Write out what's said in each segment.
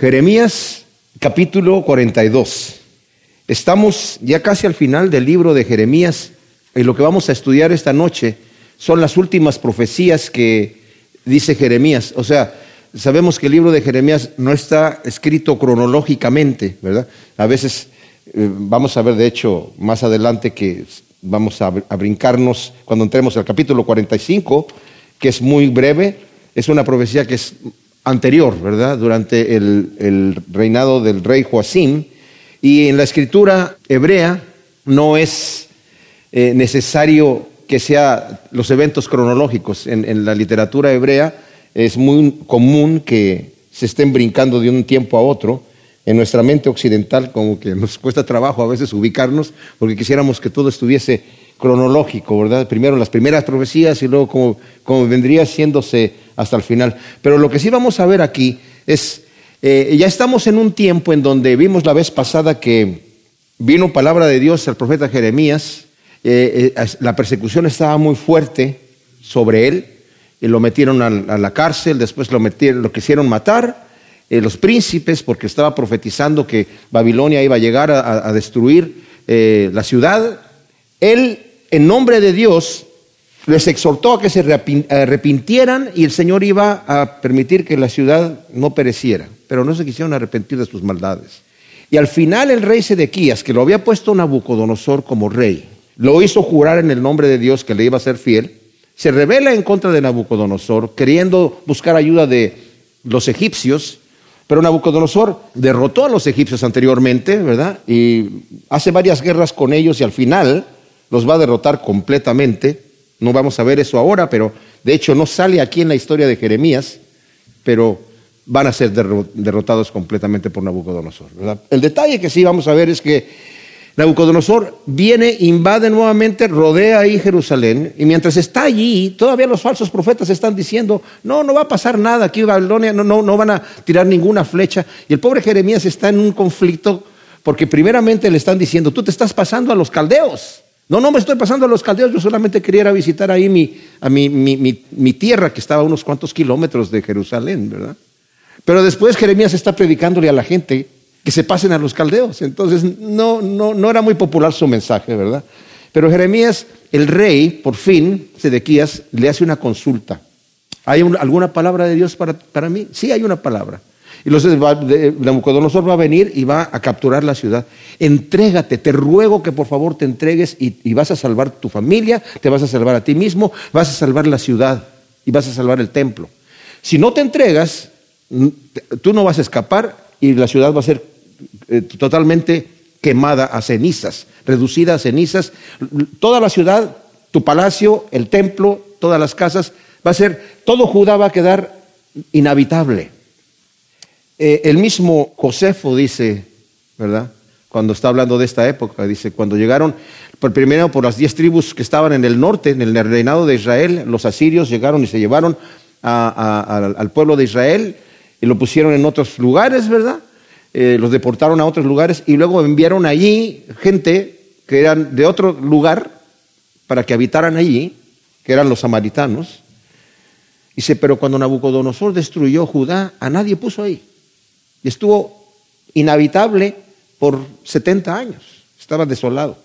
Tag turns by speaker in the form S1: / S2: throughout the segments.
S1: Jeremías capítulo 42. Estamos ya casi al final del libro de Jeremías y lo que vamos a estudiar esta noche son las últimas profecías que dice Jeremías. O sea, sabemos que el libro de Jeremías no está escrito cronológicamente, ¿verdad? A veces eh, vamos a ver, de hecho, más adelante que vamos a, a brincarnos cuando entremos al capítulo 45, que es muy breve, es una profecía que es anterior, ¿verdad? Durante el, reinado del rey Joacim. Y en la escritura hebrea no es eh, necesario que sea los eventos cronológicos. En, la literatura hebrea es muy común que se estén brincando de un tiempo a otro. En nuestra mente occidental como que nos cuesta trabajo a veces ubicarnos porque quisiéramos que todo estuviese cronológico, ¿verdad? Primero las primeras profecías y luego como, como vendría siéndose hasta el final. Pero lo que sí vamos a ver aquí es, eh, ya estamos en un tiempo en donde vimos la vez pasada que vino palabra de Dios al profeta Jeremías, eh, eh, la persecución estaba muy fuerte sobre él, y lo metieron a, la cárcel, después lo, metieron, lo quisieron matar, los príncipes, porque estaba profetizando que Babilonia iba a llegar a, a destruir la ciudad. Él, en nombre de Dios, les exhortó a que se arrepintieran y el Señor iba a permitir que la ciudad no pereciera, pero no se quisieron arrepentir de sus maldades. Y al final el rey Sedequías, que lo había puesto Nabucodonosor como rey, lo hizo jurar en el nombre de Dios que le iba a ser fiel, se revela en contra de Nabucodonosor, queriendo buscar ayuda de los egipcios, pero Nabucodonosor derrotó a los egipcios anteriormente, ¿verdad? Y hace varias guerras con ellos y al final los va a derrotar completamente. No vamos a ver eso ahora, pero de hecho no sale aquí en la historia de Jeremías, pero van a ser derrotados completamente por Nabucodonosor. El detalle que sí vamos a ver es que Nabucodonosor viene, invade nuevamente, rodea ahí Jerusalén, y mientras está allí, todavía los falsos profetas están diciendo, no, no va a pasar nada aquí Babilonia, no, no, no van a tirar ninguna flecha. Y el pobre Jeremías está en un conflicto porque primeramente le están diciendo, tú te estás pasando a los caldeos. No, no me estoy pasando a los caldeos, yo solamente quería a visitar ahí mi, a mi, mi, tierra, que estaba a unos cuantos kilómetros de Jerusalén, ¿verdad? Pero después Jeremías está predicándole a la gente que se pasen a los caldeos. Entonces no, no, no era muy popular su mensaje, ¿verdad? Pero Jeremías, el rey, por fin, Sedequías, le hace una consulta. ¿Hay alguna palabra de Dios para, para mí? Sí, hay una palabra. Y los Nabucodonosor va a venir y va a capturar la ciudad. Entrégate, te ruego que por favor te entregues y, vas a salvar tu familia, te vas a salvar a ti mismo, vas a salvar la ciudad y vas a salvar el templo. Si no te entregas, tú no vas a escapar y la ciudad va a ser eh, totalmente quemada a cenizas, reducida a cenizas. Toda la ciudad, tu palacio, el templo, todas las casas, va a ser, todo Judá va a quedar inhabitable. Eh, el mismo Josefo dice, ¿verdad? Cuando está hablando de esta época, dice, cuando llegaron, por primero por las diez tribus que estaban en el norte, en el reinado de Israel, los asirios llegaron y se llevaron al pueblo de Israel y lo pusieron en otros lugares, ¿verdad? Eh, los deportaron a otros lugares y luego enviaron allí gente que eran de otro lugar para que habitaran allí, que eran los samaritanos. Dice, pero cuando Nabucodonosor destruyó Judá, a nadie puso ahí. Y estuvo inhabitable por 70 años. Estaba desolado.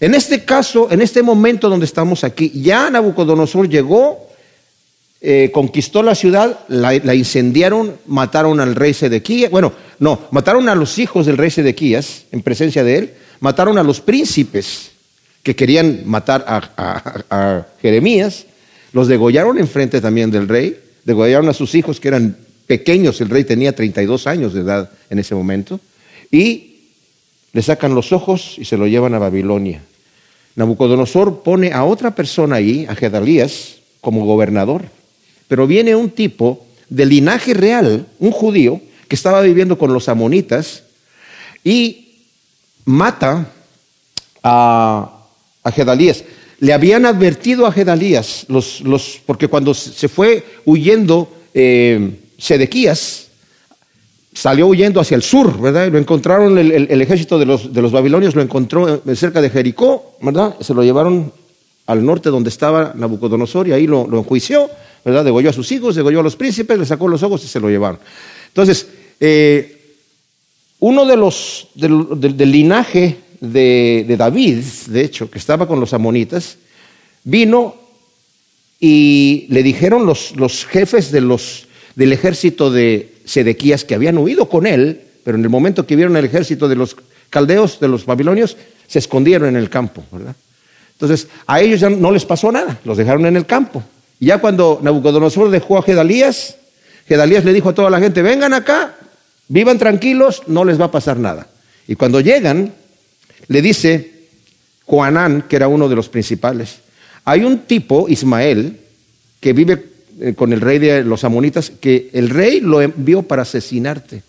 S1: En este caso, en este momento donde estamos aquí, ya Nabucodonosor llegó, eh, conquistó la ciudad, la, incendiaron, mataron al rey Sedequías. Bueno, no, mataron a los hijos del rey Sedequías en presencia de él, mataron a los príncipes que querían matar a, a Jeremías, los degollaron enfrente también del rey, degollaron a sus hijos que eran pequeños, el rey tenía 32 años de edad en ese momento, y le sacan los ojos y se lo llevan a Babilonia. Nabucodonosor pone a otra persona ahí, a Gedalías, como gobernador, pero viene un tipo de linaje real, un judío, que estaba viviendo con los amonitas y mata a, Gedalías. Le habían advertido a Gedalías, los, los, porque cuando se fue huyendo eh, Sedequías salió huyendo hacia el sur, ¿verdad? Lo encontraron, el, ejército de los, de los, babilonios lo encontró cerca de Jericó, ¿verdad? Se lo llevaron al norte donde estaba Nabucodonosor y ahí lo, enjuició, ¿verdad? Degolló a sus hijos, degolló a los príncipes, le sacó los ojos y se lo llevaron. Entonces, eh, uno de los del, linaje de, David, de hecho, que estaba con los amonitas, vino y le dijeron los, los jefes de los, del ejército de Sedequías que habían huido con él, pero en el momento que vieron el ejército de los caldeos, de los babilonios, se escondieron en el campo, ¿verdad? Entonces, a ellos ya no les pasó nada, los dejaron en el campo. Y ya cuando Nabucodonosor dejó a Gedalías, Gedalías le dijo a toda la gente, vengan acá, vivan tranquilos, no les va a pasar nada. Y cuando llegan, le dice Juanán, que era uno de los principales, hay un tipo, Ismael, que vive eh, con el rey de los amonitas, que el rey lo envió para asesinarte.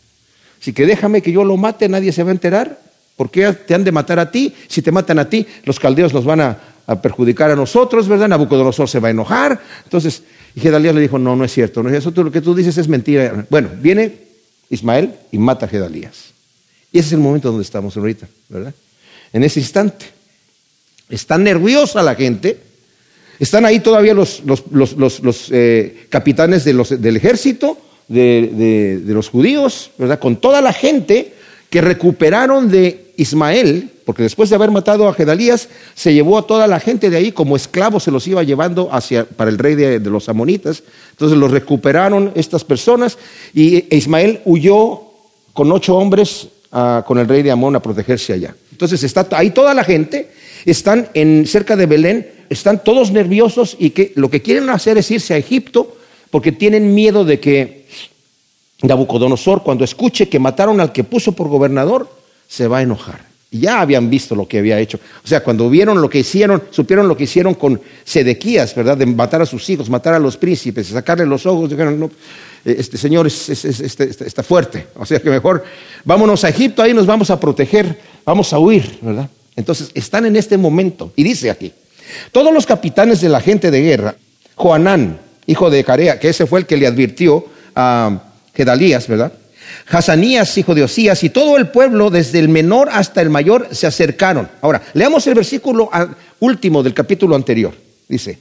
S1: Así que déjame que yo lo mate, nadie se va a enterar. ¿Por qué te han de matar a ti? Si te matan a ti, los caldeos los van a, perjudicar a nosotros, ¿verdad? Nabucodonosor se va a enojar. Entonces, y Gedalías le dijo, no, no es cierto, no es eso, lo que tú dices es mentira. Bueno, viene Ismael y mata a Gedalías. Y ese es el momento donde estamos ahorita, ¿verdad? En ese instante. Está nerviosa la gente. Están ahí todavía los, los, eh, capitanes del ejército, de, de los judíos, ¿verdad? Con toda la gente que recuperaron de Ismael, porque después de haber matado a Gedalías, se llevó a toda la gente de ahí como esclavos, se los iba llevando hacia, para el rey de, los amonitas. Entonces los recuperaron estas personas y Ismael huyó con ocho hombres con el rey de Amón a protegerse allá. Entonces está ahí toda la gente, están en, cerca de Belén, están todos nerviosos y que lo que quieren hacer es irse a Egipto porque tienen miedo de que Nabucodonosor, cuando escuche que mataron al que puso por gobernador, se va a enojar. Ya habían visto lo que había hecho. O sea, cuando vieron lo que hicieron, supieron lo que hicieron con Sedequías, ¿verdad? De matar a sus hijos, matar a los príncipes, sacarle los ojos, dijeron, este señor este, está fuerte. O sea que mejor vámonos a Egipto, ahí nos vamos a proteger, vamos a huir, ¿verdad? Entonces están en este momento. Y dice aquí, todos los capitanes de la gente de guerra, Joanán, hijo de Carea, que ese fue el que le advirtió a Gedalías, ¿verdad? Hazanías, hijo de Osías, y todo el pueblo, desde el menor hasta el mayor, se acercaron. Ahora, leamos el versículo último del capítulo anterior. Dice,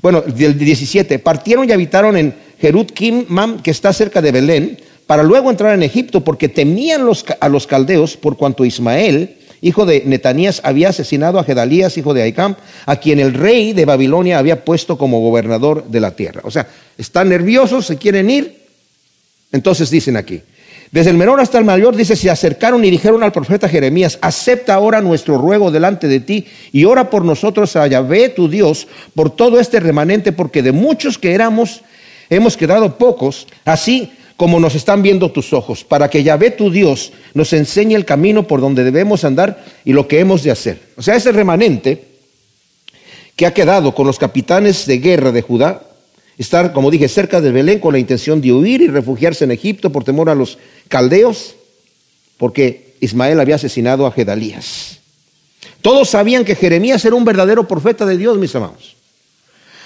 S1: bueno, del 17, partieron y habitaron en Jerut Mam, que está cerca de Belén, para luego entrar en Egipto, porque temían a los caldeos, por cuanto Ismael, hijo de Netanías, había asesinado a Gedalías, hijo de Aicam, a quien el rey de Babilonia había puesto como gobernador de la tierra. O sea, están nerviosos, se quieren ir, entonces dicen aquí, desde el menor hasta el mayor, dice, se acercaron y dijeron al profeta Jeremías, acepta ahora nuestro ruego delante de ti y ora por nosotros a Yahvé tu Dios, por todo este remanente, porque de muchos que éramos, hemos quedado pocos, así como nos están viendo tus ojos, para que Yahvé tu Dios nos enseñe el camino por donde debemos andar y lo que hemos de hacer. O sea, ese remanente que ha quedado con los capitanes de guerra de Judá, estar, como dije, cerca de Belén con la intención de huir y refugiarse en Egipto por temor a los caldeos, porque Ismael había asesinado a Gedalías. Todos sabían que Jeremías era un verdadero profeta de Dios, mis amados.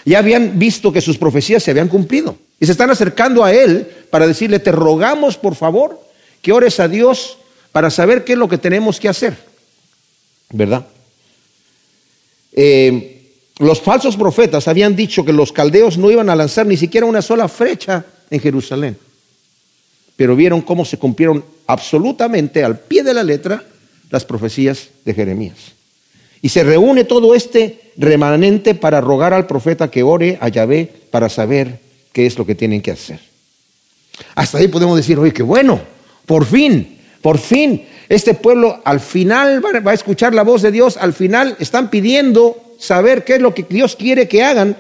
S1: Ya habían visto que sus profecías se habían cumplido. Y se están acercando a él para decirle, te rogamos por favor que ores a Dios para saber qué es lo que tenemos que hacer. ¿Verdad? Eh, los falsos profetas habían dicho que los caldeos no iban a lanzar ni siquiera una sola flecha en Jerusalén. Pero vieron cómo se cumplieron absolutamente al pie de la letra las profecías de Jeremías. Y se reúne todo este remanente para rogar al profeta que ore a Yahvé para saber qué es lo que tienen que hacer. Hasta ahí podemos decir, oye, qué bueno, por fin, por fin, este pueblo al final va a escuchar la voz de Dios, al final están pidiendo saber qué es lo que Dios quiere que hagan.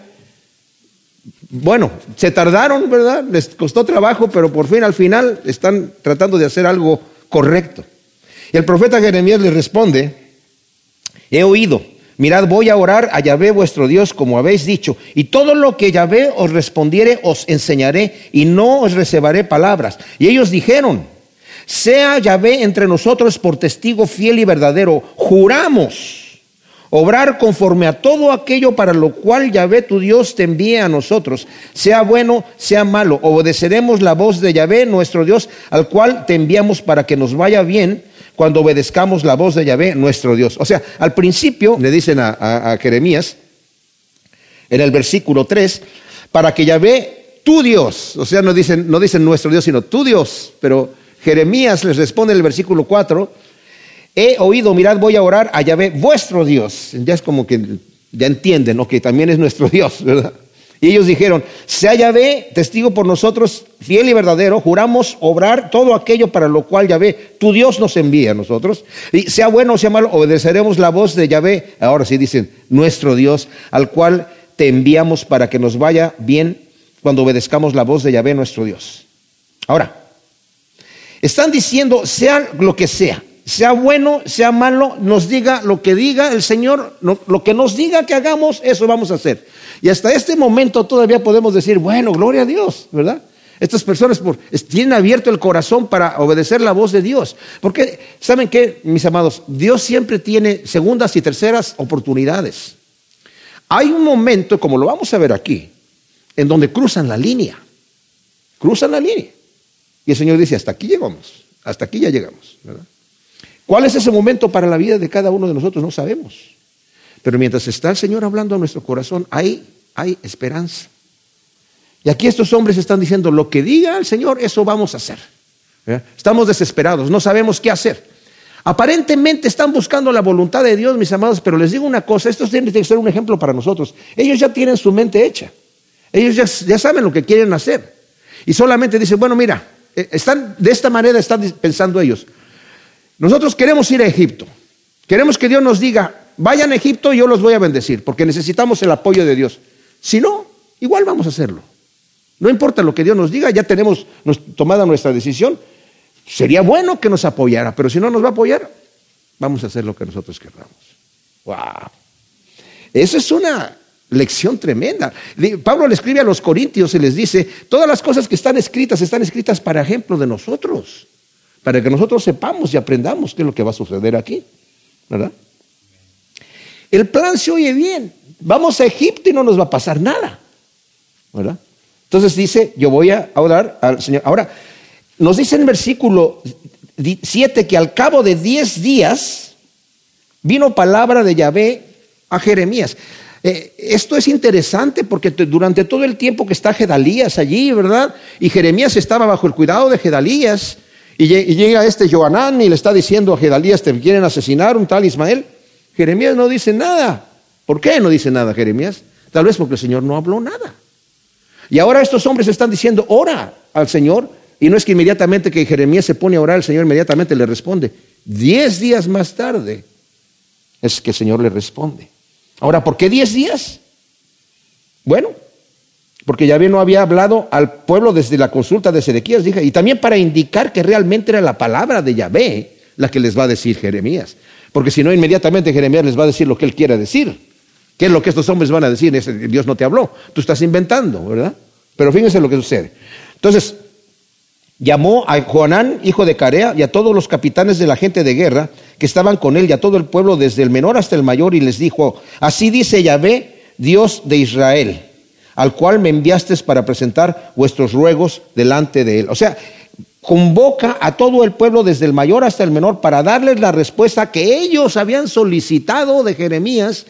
S1: Bueno, se tardaron, ¿verdad? Les costó trabajo, pero por fin al final están tratando de hacer algo correcto. Y el profeta Jeremías les responde, he oído, mirad, voy a orar a Yahvé vuestro Dios como habéis dicho, y todo lo que Yahvé os respondiere os enseñaré y no os reservaré palabras. Y ellos dijeron, sea Yahvé entre nosotros por testigo fiel y verdadero, juramos obrar conforme a todo aquello para lo cual Yahvé tu Dios te envíe a nosotros, sea bueno, sea malo. Obedeceremos la voz de Yahvé nuestro Dios, al cual te enviamos para que nos vaya bien cuando obedezcamos la voz de Yahvé nuestro Dios. O sea, al principio le dicen a, Jeremías, en el versículo 3, para que Yahvé tu Dios, o sea, no dicen, no dicen nuestro Dios, sino tu Dios, pero Jeremías les responde en el versículo 4, he oído, mirad, voy a orar a Yahvé, vuestro Dios. Ya es como que ya entienden, ¿no? Que también es nuestro Dios, ¿verdad? Y ellos dijeron, sea Yahvé testigo por nosotros, fiel y verdadero, juramos obrar todo aquello para lo cual Yahvé, tu Dios nos envía a nosotros. Y sea bueno o sea malo, obedeceremos la voz de Yahvé. Ahora sí dicen, nuestro Dios, al cual te enviamos para que nos vaya bien cuando obedezcamos la voz de Yahvé, nuestro Dios. Ahora, están diciendo, sea lo que sea, sea bueno, sea malo, nos diga lo que diga el Señor, lo que nos diga que hagamos, eso vamos a hacer. Y hasta este momento todavía podemos decir, bueno, gloria a Dios, ¿verdad? Estas personas tienen abierto el corazón para obedecer la voz de Dios. Porque, ¿saben qué, mis amados? Dios siempre tiene segundas y terceras oportunidades. Hay un momento, como lo vamos a ver aquí, en donde cruzan la línea. Cruzan la línea. Y el Señor dice, hasta aquí llegamos, hasta aquí ya llegamos. ¿Cuál es ese momento para la vida de cada uno de nosotros? No sabemos. Pero mientras está el Señor hablando a nuestro corazón, hay, hay esperanza. Y aquí estos hombres están diciendo, lo que diga el Señor, eso vamos a hacer. Estamos desesperados, no sabemos qué hacer. Aparentemente están buscando la voluntad de Dios, mis amados, pero les digo una cosa, esto tiene que ser un ejemplo para nosotros. Ellos ya tienen su mente hecha. Ellos ya, ya saben lo que quieren hacer. Y solamente dicen, bueno, mira, eh, están, de esta manera están pensando ellos. Nosotros queremos ir a Egipto. Queremos que Dios nos diga, vayan a Egipto y yo los voy a bendecir, porque necesitamos el apoyo de Dios. Si no, igual vamos a hacerlo. No importa lo que Dios nos diga, ya tenemos tomada nuestra decisión. Sería bueno que nos apoyara, pero si no nos va a apoyar, vamos a hacer lo que nosotros queramos. ¡Wow! Esa es una lección tremenda. Pablo le escribe a los corintios y les dice, todas las cosas que están escritas están escritas para ejemplo de nosotros, para que nosotros sepamos y aprendamos qué es lo que va a suceder aquí. ¿Verdad? El plan se oye bien. Vamos a Egipto y no nos va a pasar nada. ¿Verdad? Entonces dice, yo voy a orar al Señor. Ahora, nos dice en el versículo 7 que al cabo de 10 días vino palabra de Yahvé a Jeremías. Eh, esto es interesante porque durante todo el tiempo que está Gedalías allí, ¿verdad? Y Jeremías estaba bajo el cuidado de Gedalías. Y, llega este Joanán y le está diciendo a Gedalías, te quieren asesinar un tal Ismael. Jeremías no dice nada. ¿Por qué no dice nada Jeremías? Tal vez porque el Señor no habló nada. Y ahora estos hombres están diciendo, ora al Señor. Y no es que inmediatamente que Jeremías se pone a orar, el Señor inmediatamente le responde. Diez días más tarde es que el Señor le responde. Ahora, ¿por qué diez días? Bueno, porque Yahvé no había hablado al pueblo desde la consulta de Sedequías, dije, y también para indicar que realmente era la palabra de Yahvé la que les va a decir Jeremías. Porque si no, inmediatamente Jeremías les va a decir lo que él quiera decir. ¿Qué es lo que estos hombres van a decir? Dios no te habló, tú estás inventando, ¿verdad? Pero fíjense lo que sucede. Entonces, llamó a Juanán, hijo de Carea, y a todos los capitanes de la gente de guerra que estaban con él, y a todo el pueblo, desde el menor hasta el mayor, y les dijo, así dice Yahvé, Dios de Israel, al cual me enviaste para presentar vuestros ruegos delante de él. O sea, convoca a todo el pueblo, desde el mayor hasta el menor, para darles la respuesta que ellos habían solicitado de Jeremías.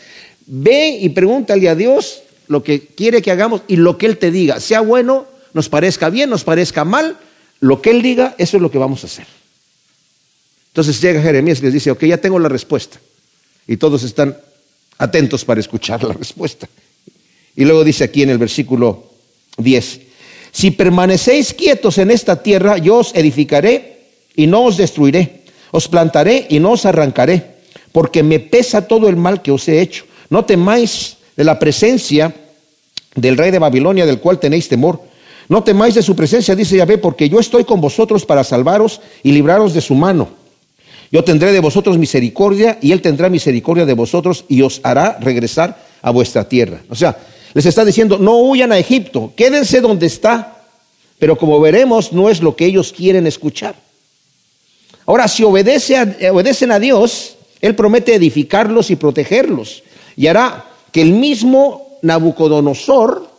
S1: Ve y pregúntale a Dios lo que quiere que hagamos y lo que Él te diga, sea bueno, nos parezca bien, nos parezca mal, lo que Él diga, eso es lo que vamos a hacer. Entonces llega Jeremías y les dice, ok, ya tengo la respuesta. Y todos están atentos para escuchar la respuesta. Y luego dice aquí en el versículo 10, si permanecéis quietos en esta tierra, yo os edificaré y no os destruiré. Os plantaré y no os arrancaré, porque me pesa todo el mal que os he hecho. No temáis de la presencia del rey de Babilonia, del cual tenéis temor no temáis de su presencia, dice Yahvé, porque yo estoy con vosotros para salvaros y libraros de su mano. Yo tendré de vosotros misericordia y él tendrá misericordia de vosotros y os hará regresar a vuestra tierra. O sea, les está diciendo, no huyan a Egipto, quédense donde está. Pero como veremos, no es lo que ellos quieren escuchar. Ahora, si obedecen a Dios, Él promete edificarlos y protegerlos. Y hará que el mismo Nabucodonosor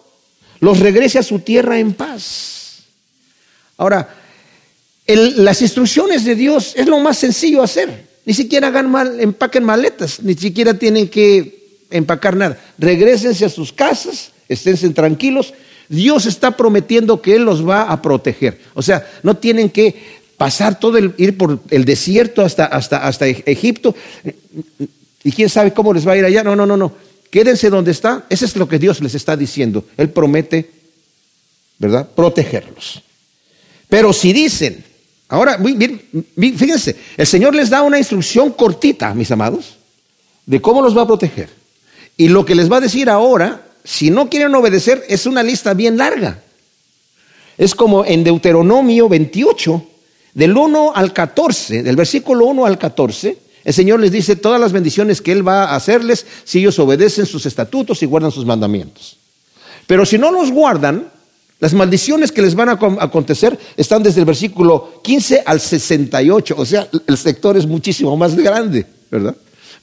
S1: los regrese a su tierra en paz. Ahora, las instrucciones de Dios es lo más sencillo hacer. Ni siquiera hagan mal, empaquen maletas, ni siquiera tienen que empacar nada. Regrésense a sus casas, esténse tranquilos. Dios está prometiendo que Él los va a proteger. O sea, no tienen que pasar todo el, ir por el desierto hasta, hasta, hasta Egipto. Y quién sabe cómo les va a ir allá. No, no, no, no. Quédense donde está. Eso es lo que Dios les está diciendo. Él promete, ¿verdad? Protegerlos. Pero si dicen, ahora, fíjense, el Señor les da una instrucción cortita, mis amados, de cómo los va a proteger. Y lo que les va a decir ahora, si no quieren obedecer, es una lista bien larga. Es como en Deuteronomio 28, del 1 al 14, del versículo 1 al 14, el Señor les dice todas las bendiciones que Él va a hacerles si ellos obedecen sus estatutos y guardan sus mandamientos. Pero si no los guardan, las maldiciones que les van a acontecer están desde el versículo 15 al 68, o sea, el sector es muchísimo más grande, ¿verdad?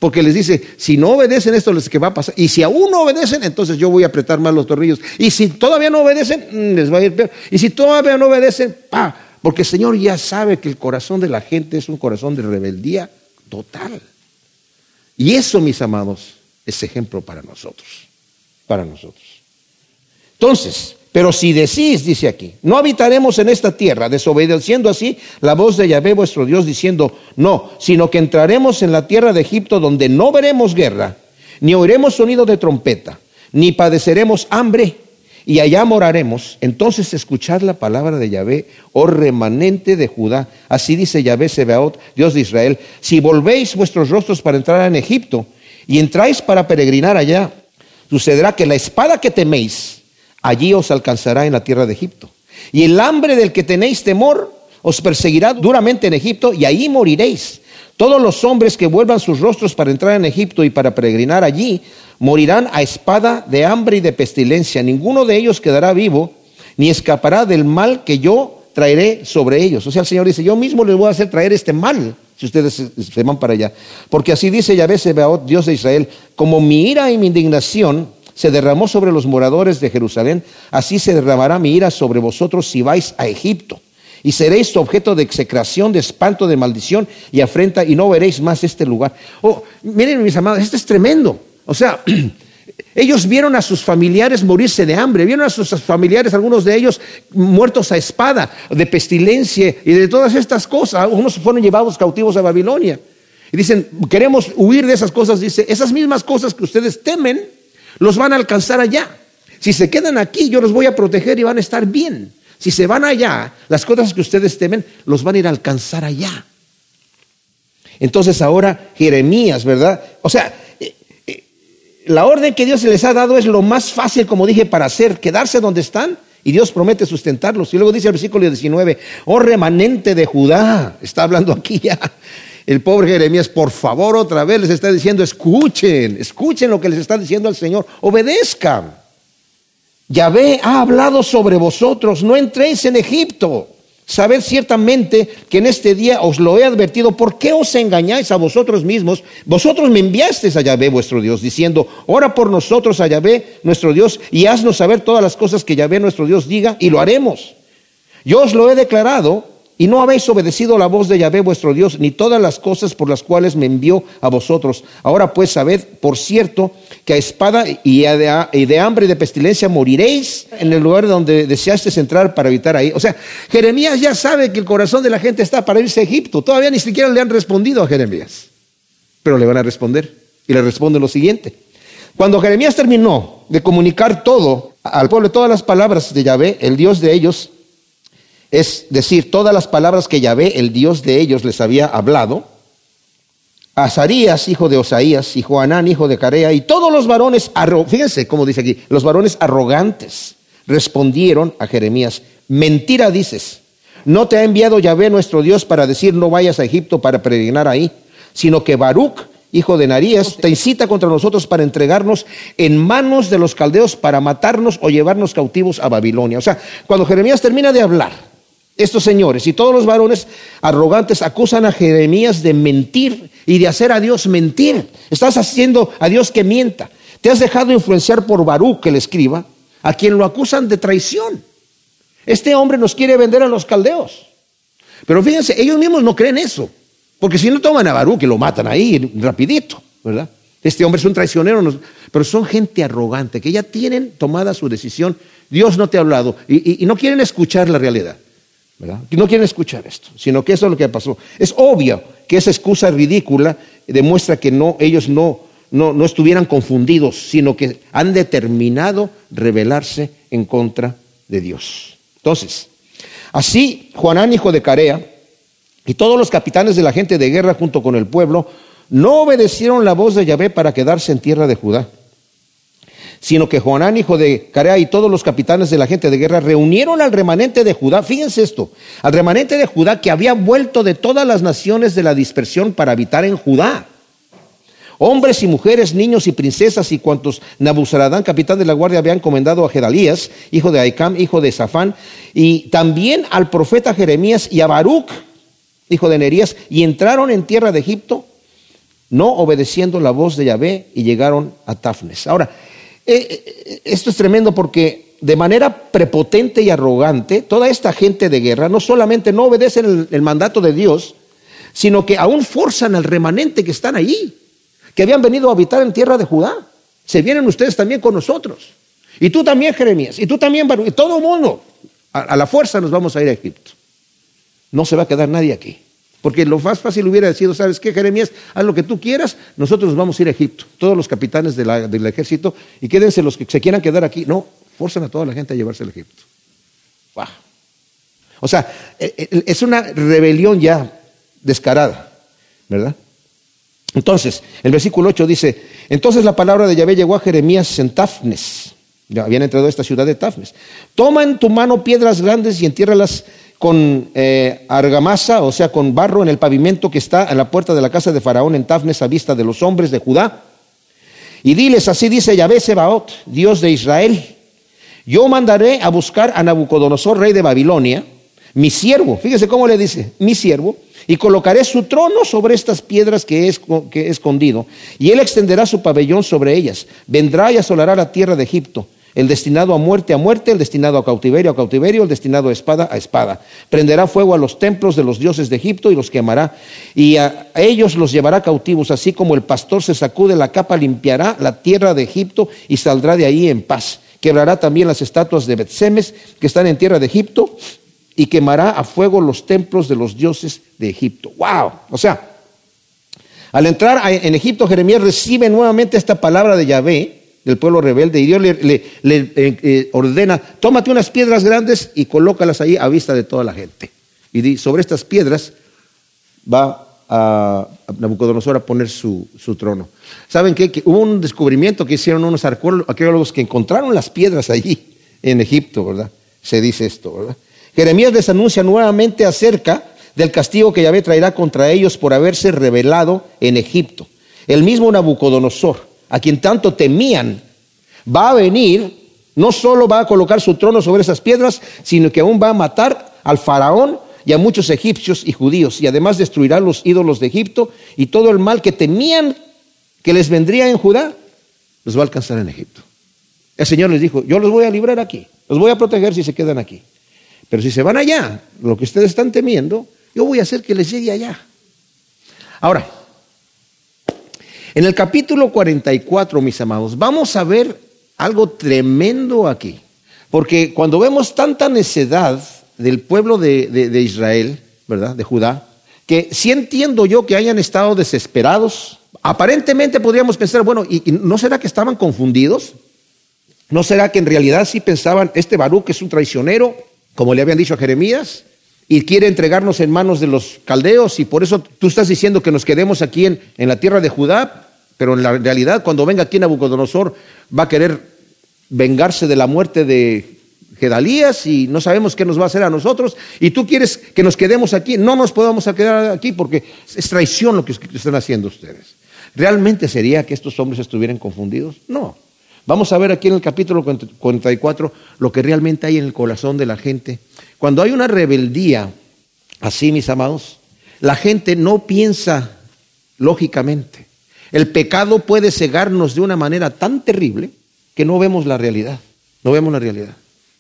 S1: Porque les dice, si no obedecen esto, les que va a pasar. Y si aún no obedecen, entonces yo voy a apretar más los tornillos. Y si todavía no obedecen, mm, les va a ir peor. Y si todavía no obedecen, pa, porque el Señor ya sabe que el corazón de la gente es un corazón de rebeldía total. Y eso, mis amados, es ejemplo para nosotros. Para nosotros. Entonces, pero si decís, dice aquí, no habitaremos en esta tierra, desobedeciendo así la voz de Yahvé vuestro Dios, diciendo, no, sino que entraremos en la tierra de Egipto donde no veremos guerra, ni oiremos sonido de trompeta, ni padeceremos hambre, y allá moraremos. Entonces escuchad la palabra de Yahvé, oh remanente de Judá. Así dice Yahvé Sebaot, Dios de Israel, si volvéis vuestros rostros para entrar en Egipto, y entráis para peregrinar allá, sucederá que la espada que teméis, allí os alcanzará en la tierra de Egipto. Y el hambre del que tenéis temor os perseguirá duramente en Egipto y ahí moriréis. Todos los hombres que vuelvan sus rostros para entrar en Egipto y para peregrinar allí, morirán a espada de hambre y de pestilencia. Ninguno de ellos quedará vivo, ni escapará del mal que yo traeré sobre ellos. O sea, el Señor dice, yo mismo les voy a hacer traer este mal si ustedes se van para allá. Porque así dice Yahvé Sebaot, Dios de Israel, como mi ira y mi indignación se derramó sobre los moradores de Jerusalén, así se derramará mi ira sobre vosotros si vais a Egipto. Y seréis objeto de execración, de espanto, de maldición y afrenta, y no veréis más este lugar. Oh, miren, mis amados, esto es tremendo. O sea, ellos vieron a sus familiares morirse de hambre, vieron a sus familiares, algunos de ellos muertos a espada, de pestilencia y de todas estas cosas. Algunos fueron llevados cautivos a Babilonia. Y dicen, queremos huir de esas cosas. Dice, esas mismas cosas que ustedes temen, los van a alcanzar allá. Si se quedan aquí, yo los voy a proteger y van a estar bien. Si se van allá, las cosas que ustedes temen, los van a ir a alcanzar allá. Entonces ahora Jeremías, ¿verdad? O sea, eh, eh, la orden que Dios les ha dado es lo más fácil, como dije, para hacer, quedarse donde están. Y Dios promete sustentarlos. Y luego dice el versículo 19, oh remanente de Judá, está hablando aquí ya. El pobre Jeremías, por favor, otra vez les está diciendo, escuchen, escuchen lo que les está diciendo al Señor, obedezcan. Yahvé ha hablado sobre vosotros, no entréis en Egipto. Sabed ciertamente que en este día os lo he advertido. ¿Por qué os engañáis a vosotros mismos? Vosotros me enviasteis a Yahvé vuestro Dios, diciendo, ora por nosotros a Yahvé nuestro Dios y haznos saber todas las cosas que Yahvé nuestro Dios diga y lo haremos. Yo os lo he declarado y no habéis obedecido la voz de Yahvé vuestro Dios, ni todas las cosas por las cuales me envió a vosotros. Ahora pues sabed, por cierto, que a espada y de hambre y de pestilencia moriréis en el lugar donde deseasteis entrar para evitar ahí. O sea, Jeremías ya sabe que el corazón de la gente está para irse a Egipto. Todavía ni siquiera le han respondido a Jeremías. Pero le van a responder. Y le responde lo siguiente. Cuando Jeremías terminó de comunicar todo al pueblo, todas las palabras de Yahvé, el Dios de ellos, es decir, todas las palabras que Yahvé, el Dios de ellos, les había hablado, Azarías, hijo de Osaías, y Joanán, hijo de Carea, y todos los varones, fíjense cómo dice aquí, los varones arrogantes respondieron a Jeremías, mentira dices, no te ha enviado Yahvé nuestro Dios para decir no vayas a Egipto para peregrinar ahí, sino que Baruch, hijo de Narías, te incita contra nosotros para entregarnos en manos de los caldeos para matarnos o llevarnos cautivos a Babilonia. O sea, cuando Jeremías termina de hablar, estos señores y todos los varones arrogantes acusan a Jeremías de mentir y de hacer a Dios mentir. Estás haciendo a Dios que mienta. Te has dejado influenciar por Baruch, que le escriba, a quien lo acusan de traición. Este hombre nos quiere vender a los caldeos. Pero fíjense, ellos mismos no creen eso. Porque si no toman a Baruch y lo matan ahí rapidito, ¿verdad? Este hombre es un traicionero, pero son gente arrogante que ya tienen tomada su decisión. Dios no te ha hablado y no quieren escuchar la realidad. No quieren escuchar esto, sino que eso es lo que pasó. Es obvio que esa excusa ridícula demuestra que no, ellos no, no, no estuvieran confundidos, sino que han determinado rebelarse en contra de Dios. Entonces, así Juanán, hijo de Carea, y todos los capitanes de la gente de guerra junto con el pueblo, no obedecieron la voz de Yahvé para quedarse en tierra de Judá, sino que Juanán, hijo de Carea, y todos los capitanes de la gente de guerra reunieron al remanente de Judá, fíjense esto, al remanente de Judá que había vuelto de todas las naciones de la dispersión para habitar en Judá hombres y mujeres, niños y princesas y cuantos Nabuzaradán, capitán de la guardia, habían encomendado a Gedalías, hijo de Aicam, hijo de Safán, y también al profeta Jeremías y a Baruch, hijo de Nerías, y entraron en tierra de Egipto, no obedeciendo la voz de Yahvé, y llegaron a Tafnes. Ahora, esto es tremendo porque de manera prepotente y arrogante, toda esta gente de guerra no solamente no obedecen el, el mandato de Dios, sino que aún forzan al remanente que están allí que habían venido a habitar en tierra de Judá. Se vienen ustedes también con nosotros. Y tú también, Jeremías. Y tú también, Baruch. Y todo el mundo. A, la fuerza nos vamos a ir a Egipto. No se va a quedar nadie aquí. Porque lo más fácil hubiera sido, ¿sabes qué, Jeremías? Haz lo que tú quieras, nosotros nos vamos a ir a Egipto. Todos los capitanes del ejército, y quédense los que se quieran quedar aquí. No, forzan a toda la gente a llevarse al Egipto. O sea, e, e, es una rebelión ya descarada, ¿verdad? Entonces, el versículo 8 dice, entonces la palabra de Yahvé llegó a Jeremías en Tafnes. Ya habían entrado a esta ciudad de Tafnes. Toma en tu mano piedras grandes y entiérralas con eh, argamasa, o sea, con barro en el pavimento que está en la puerta de la casa de Faraón en Tafnes a vista de los hombres de Judá. Y diles, así dice Yahvé Sebaot, Dios de Israel, yo mandaré a buscar a Nabucodonosor, rey de Babilonia, mi siervo, fíjese cómo le dice, mi siervo, y colocaré su trono sobre estas piedras que he, escondido, y él extenderá su pabellón sobre ellas. Vendrá y asolará la tierra de Egipto, el destinado a muerte a muerte, el destinado a cautiverio a cautiverio, el destinado a espada a espada. Prenderá fuego a los templos de los dioses de Egipto y los quemará, y a ellos los llevará cautivos, así como el pastor se sacude la capa, limpiará la tierra de Egipto y saldrá de ahí en paz. Quebrará también las estatuas de Betsemes que están en tierra de Egipto y quemará a fuego los templos de los dioses de Egipto. ¡Wow! O sea, al entrar en Egipto, Jeremías recibe nuevamente esta palabra de Yahvé, del pueblo rebelde, y Dios le, eh, eh, ordena, tómate unas piedras grandes y colócalas ahí a vista de toda la gente. Y sobre estas piedras va a, Nabucodonosor a poner su, trono. ¿Saben qué? Que hubo un descubrimiento que hicieron unos arqueólogos que encontraron las piedras allí en Egipto, ¿verdad? Se dice esto, ¿verdad? Jeremías les anuncia nuevamente acerca del castigo que Yahvé traerá contra ellos por haberse rebelado en Egipto. El mismo Nabucodonosor, a quien tanto temían, va a venir, no solo va a colocar su trono sobre esas piedras, sino que aún va a matar al faraón y a muchos egipcios y judíos, y además destruirá los ídolos de Egipto y todo el mal que temían que les vendría en Judá, los va a alcanzar en Egipto. El Señor les dijo, yo los voy a librar aquí, los voy a proteger si se quedan aquí. Pero si se van allá, lo que ustedes están temiendo, yo voy a hacer que les llegue allá. Ahora, en el capítulo 44, mis amados, vamos a ver algo tremendo aquí. Porque cuando vemos tanta necedad del pueblo de, Israel, ¿verdad? De Judá, que sí entiendo yo que hayan estado desesperados. Aparentemente podríamos pensar, bueno, ¿y, no será que estaban confundidos? ¿No será que en realidad sí pensaban, este Baruch es un traicionero? como le habían dicho a Jeremías, y quiere entregarnos en manos de los caldeos, y por eso tú estás diciendo que nos quedemos aquí en, en la tierra de Judá, pero en la realidad cuando venga aquí Nabucodonosor va a querer vengarse de la muerte de Gedalías y no sabemos qué nos va a hacer a nosotros, y tú quieres que nos quedemos aquí, no nos podamos quedar aquí porque es traición lo que están haciendo ustedes. ¿Realmente sería que estos hombres estuvieran confundidos? No. Vamos a ver aquí en el capítulo 44 lo que realmente hay en el corazón de la gente. Cuando hay una rebeldía, así mis amados, la gente no piensa lógicamente. El pecado puede cegarnos de una manera tan terrible que no vemos la realidad. No vemos la realidad.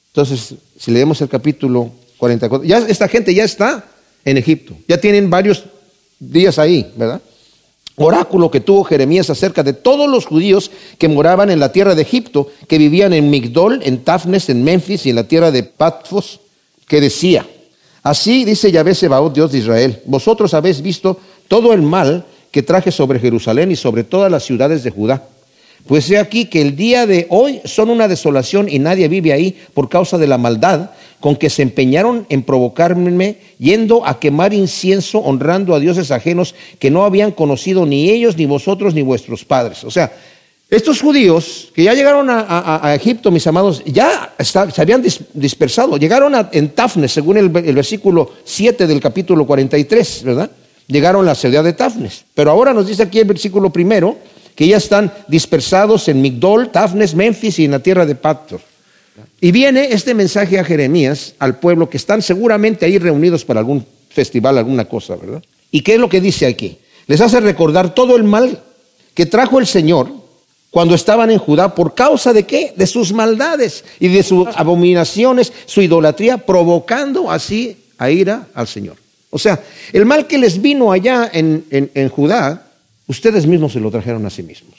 S1: Entonces, si leemos el capítulo 44, ya esta gente ya está en Egipto. Ya tienen varios días ahí, ¿verdad? Oráculo que tuvo Jeremías acerca de todos los judíos que moraban en la tierra de Egipto, que vivían en Migdol, en Tafnes, en Memphis y en la tierra de Patfos, que decía, Así dice Yahvé Sebaot, Dios de Israel, vosotros habéis visto todo el mal que traje sobre Jerusalén y sobre todas las ciudades de Judá. Pues he aquí que el día de hoy son una desolación y nadie vive ahí por causa de la maldad con que se empeñaron en provocarme, yendo a quemar incienso, honrando a dioses ajenos que no habían conocido ni ellos, ni vosotros, ni vuestros padres. O sea, estos judíos que ya llegaron a, Egipto, mis amados, ya se habían dispersado. Llegaron en Tafnes, según el, el, versículo 7 del capítulo 43, ¿verdad? Llegaron a la ciudad de Tafnes. Pero ahora nos dice aquí el versículo primero que ya están dispersados en Migdol, Tafnes, Memphis y en la tierra de Pactor. Y viene este mensaje a Jeremías, al pueblo que están seguramente ahí reunidos para algún festival, alguna cosa, ¿verdad? ¿Y qué es lo que dice aquí? Les hace recordar todo el mal que trajo el Señor cuando estaban en Judá, por causa de qué? De sus maldades y de sus abominaciones, su idolatría, provocando así a ira al Señor. O sea, el mal que les vino allá en, en Judá, ustedes mismos se lo trajeron a sí mismos.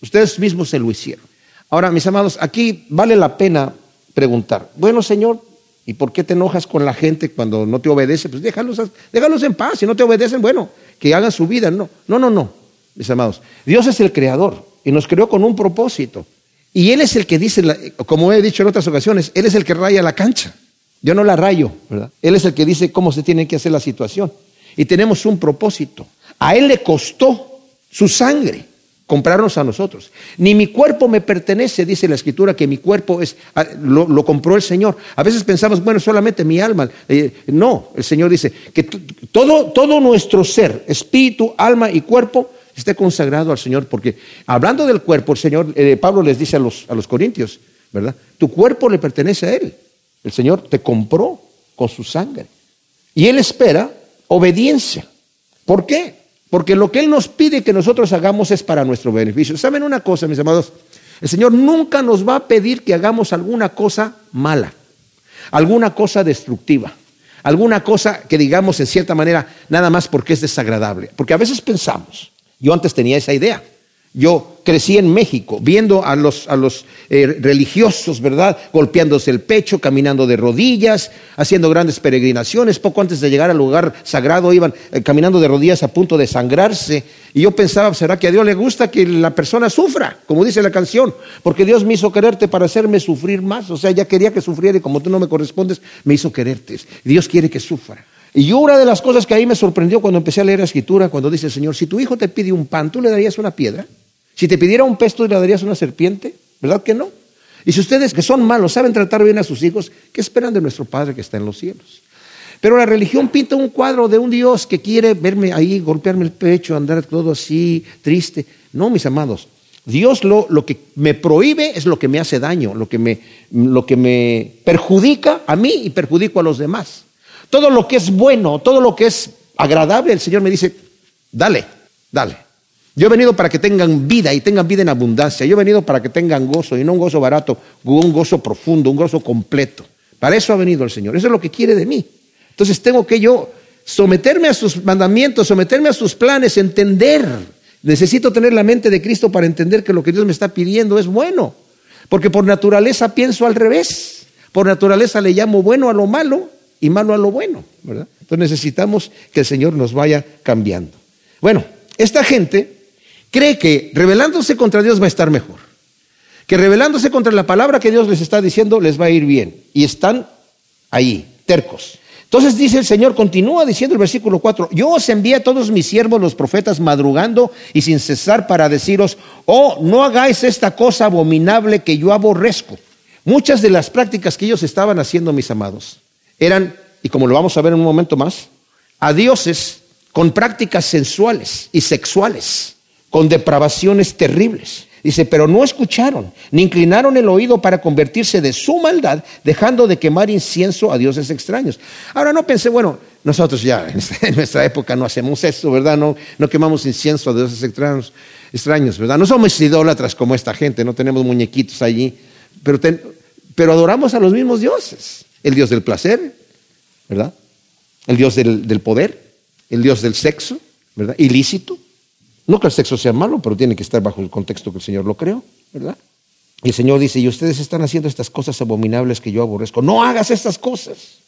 S1: Ustedes mismos se lo hicieron. Ahora, mis amados, aquí vale la pena preguntar, bueno Señor, ¿y por qué te enojas con la gente cuando no te obedece? Pues déjalos, déjalos en paz, si no te obedecen, bueno, que hagan su vida. No, no, no, no, mis amados. Dios es el creador y nos creó con un propósito. Y Él es el que dice, como he dicho en otras ocasiones, Él es el que raya la cancha. Yo no la rayo, ¿verdad? Él es el que dice cómo se tiene que hacer la situación. Y tenemos un propósito. A Él le costó su sangre comprarnos a nosotros. Ni mi cuerpo me pertenece, dice la escritura, que mi cuerpo es, ah, lo, compró el Señor. A veces pensamos, bueno, solamente mi alma. Eh, no, el Señor dice que todo, todo nuestro ser, espíritu, alma y cuerpo, esté consagrado al Señor, porque hablando del cuerpo, el Señor, eh, Pablo les dice a los, a los corintios, ¿verdad? Tu cuerpo le pertenece a Él. El Señor te compró con su sangre. Y Él espera obediencia. ¿Por qué? Porque lo que Él nos pide que nosotros hagamos es para nuestro beneficio. ¿Saben una cosa, mis amados? El Señor nunca nos va a pedir que hagamos alguna cosa mala, alguna cosa destructiva, alguna cosa que digamos en cierta manera nada más porque es desagradable. Porque a veces pensamos, yo antes tenía esa idea, yo crecí en México viendo a los, a los eh, religiosos, ¿verdad? Golpeándose el pecho, caminando de rodillas, haciendo grandes peregrinaciones. Poco antes de llegar al lugar sagrado iban eh, caminando de rodillas a punto de sangrarse. Y yo pensaba, ¿será que a Dios le gusta que la persona sufra? Como dice la canción, porque Dios me hizo quererte para hacerme sufrir más. O sea, ya quería que sufriera y como tú no me correspondes, me hizo quererte. Dios quiere que sufra. Y una de las cosas que ahí me sorprendió cuando empecé a leer la escritura, cuando dice el Señor, si tu hijo te pide un pan, ¿tú le darías una piedra? Si te pidiera un pez, ¿tú le darías una serpiente? ¿Verdad que no? Y si ustedes que son malos saben tratar bien a sus hijos, ¿qué esperan de nuestro Padre que está en los cielos? Pero la religión pinta un cuadro de un Dios que quiere verme ahí, golpearme el pecho, andar todo así, triste. No, mis amados. Dios lo, lo que me prohíbe es lo que me hace daño, lo que me, lo que me perjudica a mí y perjudico a los demás. Todo lo que es bueno, todo lo que es agradable, el Señor me dice, dale, dale. Yo he venido para que tengan vida y tengan vida en abundancia. Yo he venido para que tengan gozo y no un gozo barato, un gozo profundo, un gozo completo. Para eso ha venido el Señor. Eso es lo que quiere de mí. Entonces tengo que yo someterme a sus mandamientos, someterme a sus planes, entender. Necesito tener la mente de Cristo para entender que lo que Dios me está pidiendo es bueno. Porque por naturaleza pienso al revés. Por naturaleza le llamo bueno a lo malo y malo a lo bueno. ¿verdad? Entonces necesitamos que el Señor nos vaya cambiando. Bueno, esta gente cree que rebelándose contra Dios va a estar mejor. Que rebelándose contra la palabra que Dios les está diciendo les va a ir bien. Y están ahí, tercos. Entonces dice el Señor, continúa diciendo el versículo 4, yo os envié a todos mis siervos los profetas madrugando y sin cesar para deciros, oh, no hagáis esta cosa abominable que yo aborrezco. Muchas de las prácticas que ellos estaban haciendo, mis amados, eran, y como lo vamos a ver en un momento más, a dioses con prácticas sensuales y sexuales con depravaciones terribles. Dice, pero no escucharon, ni inclinaron el oído para convertirse de su maldad, dejando de quemar incienso a dioses extraños. Ahora no pensé, bueno, nosotros ya en nuestra época no hacemos eso, ¿verdad? No, no quemamos incienso a dioses extraños, extraños, ¿verdad? No somos idólatras como esta gente, no tenemos muñequitos allí, pero, pero adoramos a los mismos dioses. El dios del placer, ¿verdad? El dios del, del poder, el dios del sexo, ¿verdad? Ilícito. No que el sexo sea malo, pero tiene que estar bajo el contexto que el Señor lo creó, ¿verdad? Y el Señor dice, y ustedes están haciendo estas cosas abominables que yo aborrezco. No hagas estas cosas.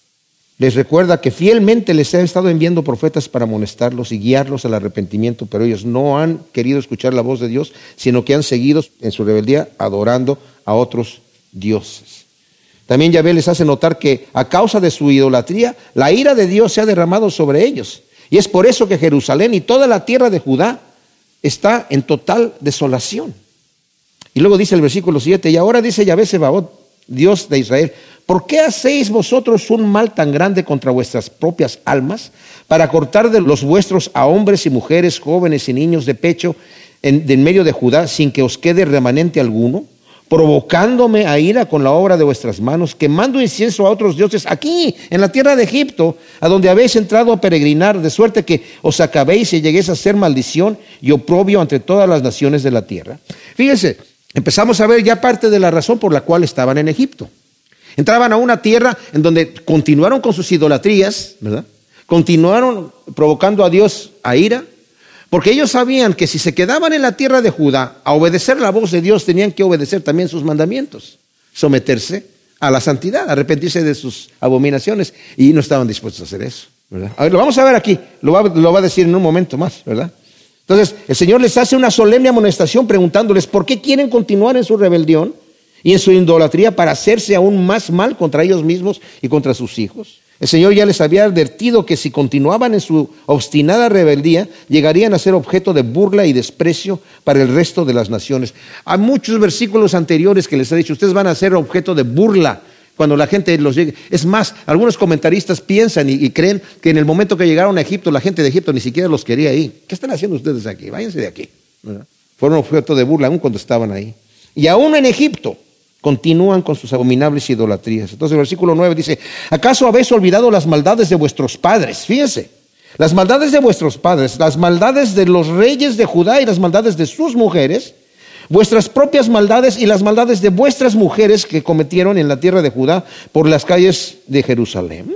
S1: les recuerda que fielmente les ha estado enviando profetas para amonestarlos y guiarlos al arrepentimiento, pero ellos no han querido escuchar la voz de Dios, sino que han seguido en su rebeldía adorando a otros dioses. También Yahvé les hace notar que a causa de su idolatría, la ira de Dios se ha derramado sobre ellos. Y es por eso que Jerusalén y toda la tierra de Judá está en total desolación. Y luego dice el versículo 7, y ahora dice Yahvé Sebaot, Dios de Israel, ¿por qué hacéis vosotros un mal tan grande contra vuestras propias almas para cortar de los vuestros a hombres y mujeres, jóvenes y niños de pecho en, en medio de Judá sin que os quede remanente alguno? Provocándome a ira con la obra de vuestras manos, quemando incienso a otros dioses aquí, en la tierra de Egipto, a donde habéis entrado a peregrinar, de suerte que os acabéis y lleguéis a ser maldición y oprobio entre todas las naciones de la tierra. Fíjense, empezamos a ver ya parte de la razón por la cual estaban en Egipto. Entraban a una tierra en donde continuaron con sus idolatrías, ¿verdad? Continuaron provocando a Dios a ira, porque ellos sabían que si se quedaban en la tierra de Judá a obedecer la voz de Dios, tenían que obedecer también sus mandamientos, someterse a la santidad, arrepentirse de sus abominaciones, y no estaban dispuestos a hacer eso. A ver, lo vamos a ver aquí, lo va, lo va a decir en un momento más, ¿verdad? Entonces, el Señor les hace una solemne amonestación preguntándoles por qué quieren continuar en su rebelión y en su idolatría para hacerse aún más mal contra ellos mismos y contra sus hijos. El Señor ya les había advertido que si continuaban en su obstinada rebeldía, llegarían a ser objeto de burla y desprecio para el resto de las naciones. Hay muchos versículos anteriores que les he dicho, ustedes van a ser objeto de burla cuando la gente los llegue. Es más, algunos comentaristas piensan y, creen que en el momento que llegaron a Egipto, la gente de Egipto ni siquiera los quería ahí. ¿Qué están haciendo ustedes aquí? Váyanse de aquí. Fueron objeto de burla aún cuando estaban ahí. Y aún en Egipto, continúan con sus abominables idolatrías. Entonces el versículo 9 dice, ¿acaso habéis olvidado las maldades de vuestros padres? Fíjense, las maldades de vuestros padres, las maldades de los reyes de Judá y las maldades de sus mujeres, vuestras propias maldades y las maldades de vuestras mujeres que cometieron en la tierra de Judá por las calles de Jerusalén.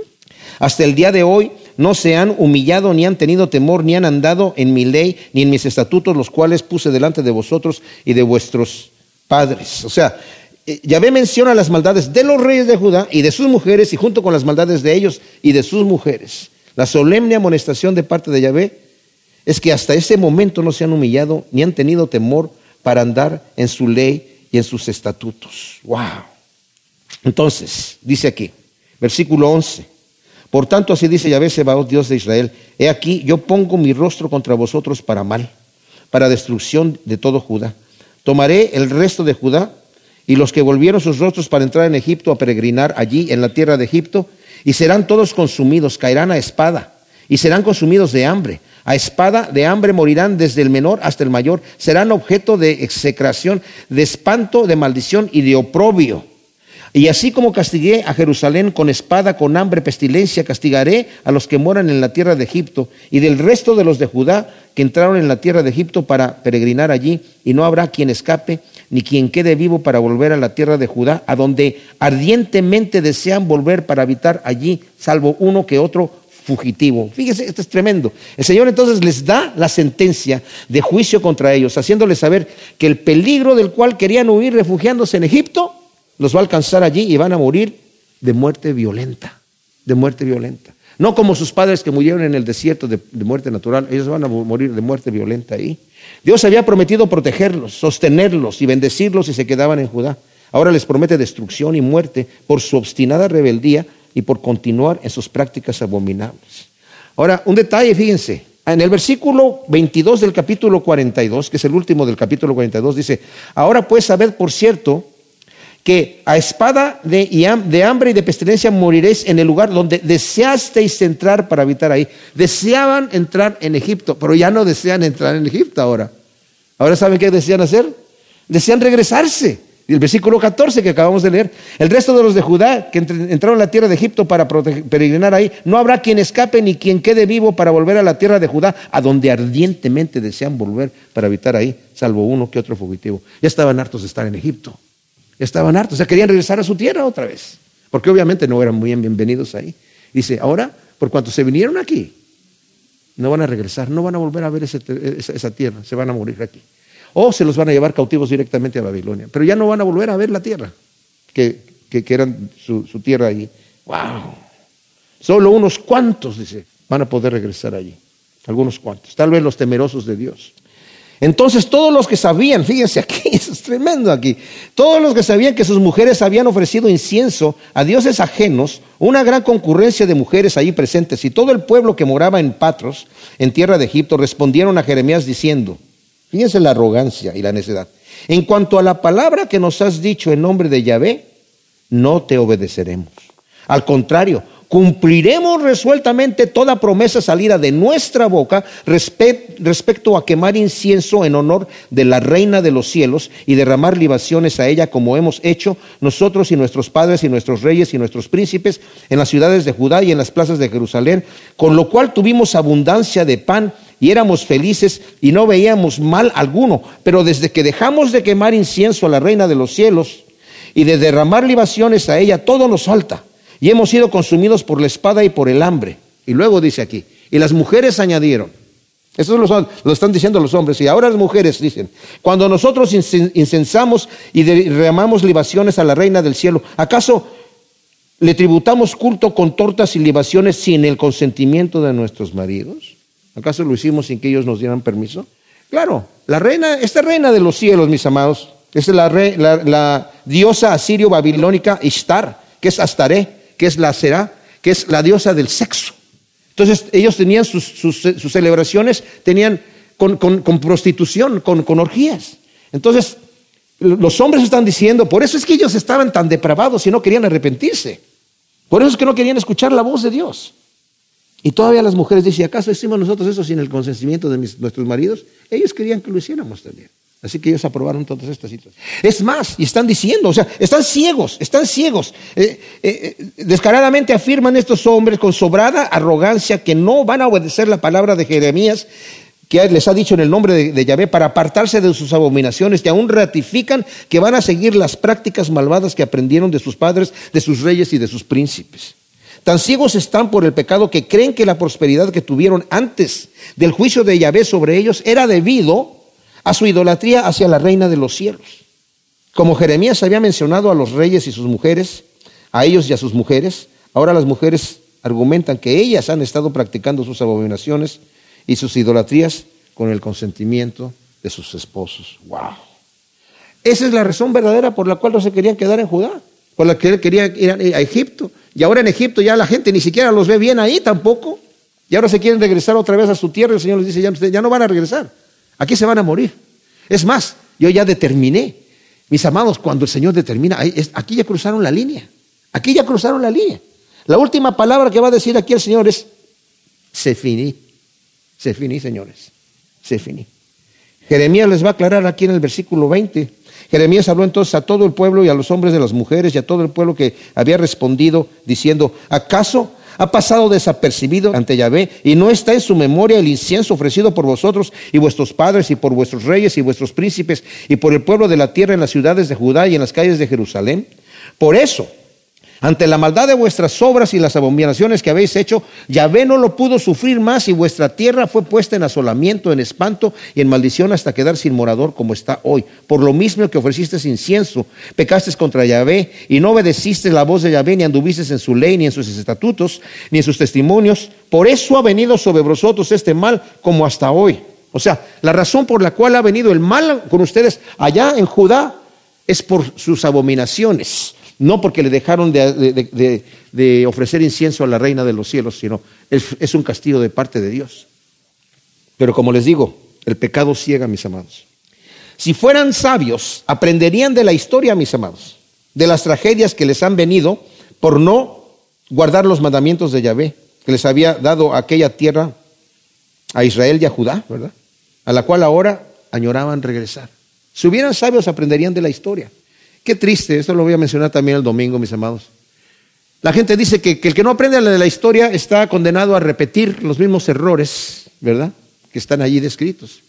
S1: Hasta el día de hoy no se han humillado, ni han tenido temor, ni han andado en mi ley, ni en mis estatutos, los cuales puse delante de vosotros y de vuestros padres. O sea, Yahvé menciona las maldades de los reyes de Judá y de sus mujeres y junto con las maldades de ellos y de sus mujeres. La solemne amonestación de parte de Yahvé es que hasta ese momento no se han humillado ni han tenido temor para andar en su ley y en sus estatutos. ¡Wow! Entonces, dice aquí, versículo 11. Por tanto, así dice Yahvé Sebaot, Dios de Israel: He aquí, yo pongo mi rostro contra vosotros para mal, para destrucción de todo Judá. Tomaré el resto de Judá y los que volvieron sus rostros para entrar en Egipto a peregrinar allí en la tierra de Egipto, y serán todos consumidos, caerán a espada, y serán consumidos de hambre. A espada de hambre morirán desde el menor hasta el mayor, serán objeto de execración, de espanto, de maldición y de oprobio. Y así como castigué a Jerusalén con espada, con hambre, pestilencia, castigaré a los que moran en la tierra de Egipto y del resto de los de Judá que entraron en la tierra de Egipto para peregrinar allí, y no habrá quien escape ni quien quede vivo para volver a la tierra de Judá, a donde ardientemente desean volver para habitar allí, salvo uno que otro fugitivo. Fíjese, esto es tremendo. El Señor entonces les da la sentencia de juicio contra ellos, haciéndoles saber que el peligro del cual querían huir refugiándose en Egipto, los va a alcanzar allí y van a morir de muerte violenta, de muerte violenta. No como sus padres que murieron en el desierto de, muerte natural, ellos van a morir de muerte violenta ahí. Dios había prometido protegerlos, sostenerlos y bendecirlos si se quedaban en Judá. Ahora les promete destrucción y muerte por su obstinada rebeldía y por continuar en sus prácticas abominables. Ahora, un detalle, fíjense, en el versículo 22 del capítulo 42, que es el último del capítulo 42, dice, ahora pues sabed por cierto que a espada de, hambre y de pestilencia moriréis en el lugar donde deseasteis entrar para habitar ahí. Deseaban entrar en Egipto, pero ya no desean entrar en Egipto ahora. Ahora saben qué desean hacer? Desean regresarse. Y el versículo 14 que acabamos de leer, el resto de los de Judá que entraron a la tierra de Egipto para peregrinar ahí, no habrá quien escape ni quien quede vivo para volver a la tierra de Judá, a donde ardientemente desean volver para habitar ahí, salvo uno que otro fugitivo. Ya estaban hartos de estar en Egipto. Estaban hartos, o sea, querían regresar a su tierra otra vez, porque obviamente no eran muy bienvenidos ahí. Dice, ahora, por cuanto se vinieron aquí, no van a regresar, no van a volver a ver esa, tierra, se van a morir aquí. O se los van a llevar cautivos directamente a Babilonia, pero ya no van a volver a ver la tierra, que, que, eran su, tierra ahí. ¡Wow! Solo unos cuantos, dice, van a poder regresar allí. Algunos cuantos. Tal vez los temerosos de Dios. Entonces todos los que sabían, fíjense aquí, tremendo aquí, todos los que sabían que sus mujeres habían ofrecido incienso a dioses ajenos, una gran concurrencia de mujeres allí presentes y todo el pueblo que moraba en Patros, en tierra de Egipto, respondieron a Jeremías diciendo, fíjense la arrogancia y la necedad, en cuanto a la palabra que nos has dicho en nombre de Yahvé, no te obedeceremos. Al contrario, cumpliremos resueltamente toda promesa salida de nuestra boca respecto a quemar incienso en honor de la reina de los cielos y derramar libaciones a ella como hemos hecho nosotros y nuestros padres y nuestros reyes y nuestros príncipes en las ciudades de Judá y en las plazas de Jerusalén, con lo cual tuvimos abundancia de pan y éramos felices y no veíamos mal alguno. Pero desde que dejamos de quemar incienso a la reina de los cielos y de derramar libaciones a ella, todo nos falta y hemos sido consumidos por la espada y por el hambre. Y luego dice aquí, y las mujeres añadieron, eso lo, lo están diciendo los hombres, y ahora las mujeres dicen, cuando nosotros incensamos y derramamos libaciones a la reina del cielo, ¿acaso le tributamos culto con tortas y libaciones sin el consentimiento de nuestros maridos? ¿Acaso lo hicimos sin que ellos nos dieran permiso? Claro, la reina, esta reina de los cielos, mis amados, es la, la, la diosa asirio-babilónica Ishtar, que es Astaré, que es la Será, que es la diosa del sexo. Entonces ellos tenían sus, celebraciones, tenían con, prostitución, con, orgías. Entonces los hombres están diciendo, por eso es que ellos estaban tan depravados y no querían arrepentirse. Por eso es que no querían escuchar la voz de Dios. Y todavía las mujeres dicen, ¿acaso hicimos nosotros eso sin el consentimiento de nuestros maridos? Ellos querían que lo hiciéramos también. Así que ellos aprobaron todas estas situaciones. Es más, y están diciendo, o sea, están ciegos, están ciegos. Eh, eh, eh, descaradamente afirman estos hombres con sobrada arrogancia que no van a obedecer la palabra de Jeremías que les ha dicho en el nombre de, de, Yahvé para apartarse de sus abominaciones, que aún ratifican que van a seguir las prácticas malvadas que aprendieron de sus padres, de sus reyes y de sus príncipes. Tan ciegos están por el pecado que creen que la prosperidad que tuvieron antes del juicio de Yahvé sobre ellos era debido a su idolatría hacia la reina de los cielos. Como Jeremías había mencionado a los reyes y sus mujeres, a ellos y a sus mujeres, ahora las mujeres argumentan que ellas han estado practicando sus abominaciones y sus idolatrías con el consentimiento de sus esposos. ¡Wow! Esa es la razón verdadera por la cual no se querían quedar en Judá, por la que él quería ir a Egipto. Y ahora en Egipto ya la gente ni siquiera los ve bien ahí tampoco. Y ahora se quieren regresar otra vez a su tierra. El Señor les dice, ya, ya no van a regresar. Aquí se van a morir. Es más, yo ya determiné, mis amados, cuando el Señor determina, aquí ya cruzaron la línea. Aquí ya cruzaron la línea. La última palabra que va a decir aquí el Señor es, se finí. Se finí, señores. Se finí. Jeremías les va a aclarar aquí en el versículo 20. Jeremías habló entonces a todo el pueblo y a los hombres de las mujeres y a todo el pueblo que había respondido diciendo, ¿acaso ha pasado desapercibido ante Yahvé y no está en su memoria el incienso ofrecido por vosotros y vuestros padres y por vuestros reyes y vuestros príncipes y por el pueblo de la tierra en las ciudades de Judá y en las calles de Jerusalén. Por eso, ante la maldad de vuestras obras y las abominaciones que habéis hecho, Yahvé no lo pudo sufrir más y vuestra tierra fue puesta en asolamiento, en espanto y en maldición hasta quedar sin morador como está hoy. Por lo mismo que ofreciste incienso, pecaste contra Yahvé y no obedeciste la voz de Yahvé, ni anduviste en su ley, ni en sus estatutos, ni en sus testimonios. Por eso ha venido sobre vosotros este mal como hasta hoy. O sea, la razón por la cual ha venido el mal con ustedes allá en Judá es por sus abominaciones no porque le dejaron de, ofrecer incienso a la reina de los cielos, sino es, un castigo de parte de Dios. Pero como les digo, el pecado ciega, mis amados. Si fueran sabios, aprenderían de la historia, mis amados, de las tragedias que les han venido por no guardar los mandamientos de Yahvé, que les había dado aquella tierra a Israel y a Judá, ¿verdad? A la cual ahora añoraban regresar. Si hubieran sabios, aprenderían de la historia. Qué triste, esto lo voy a mencionar también el domingo, mis amados. La gente dice que, el que no aprende de la historia está condenado a repetir los mismos errores, ¿verdad? Que están allí descritos.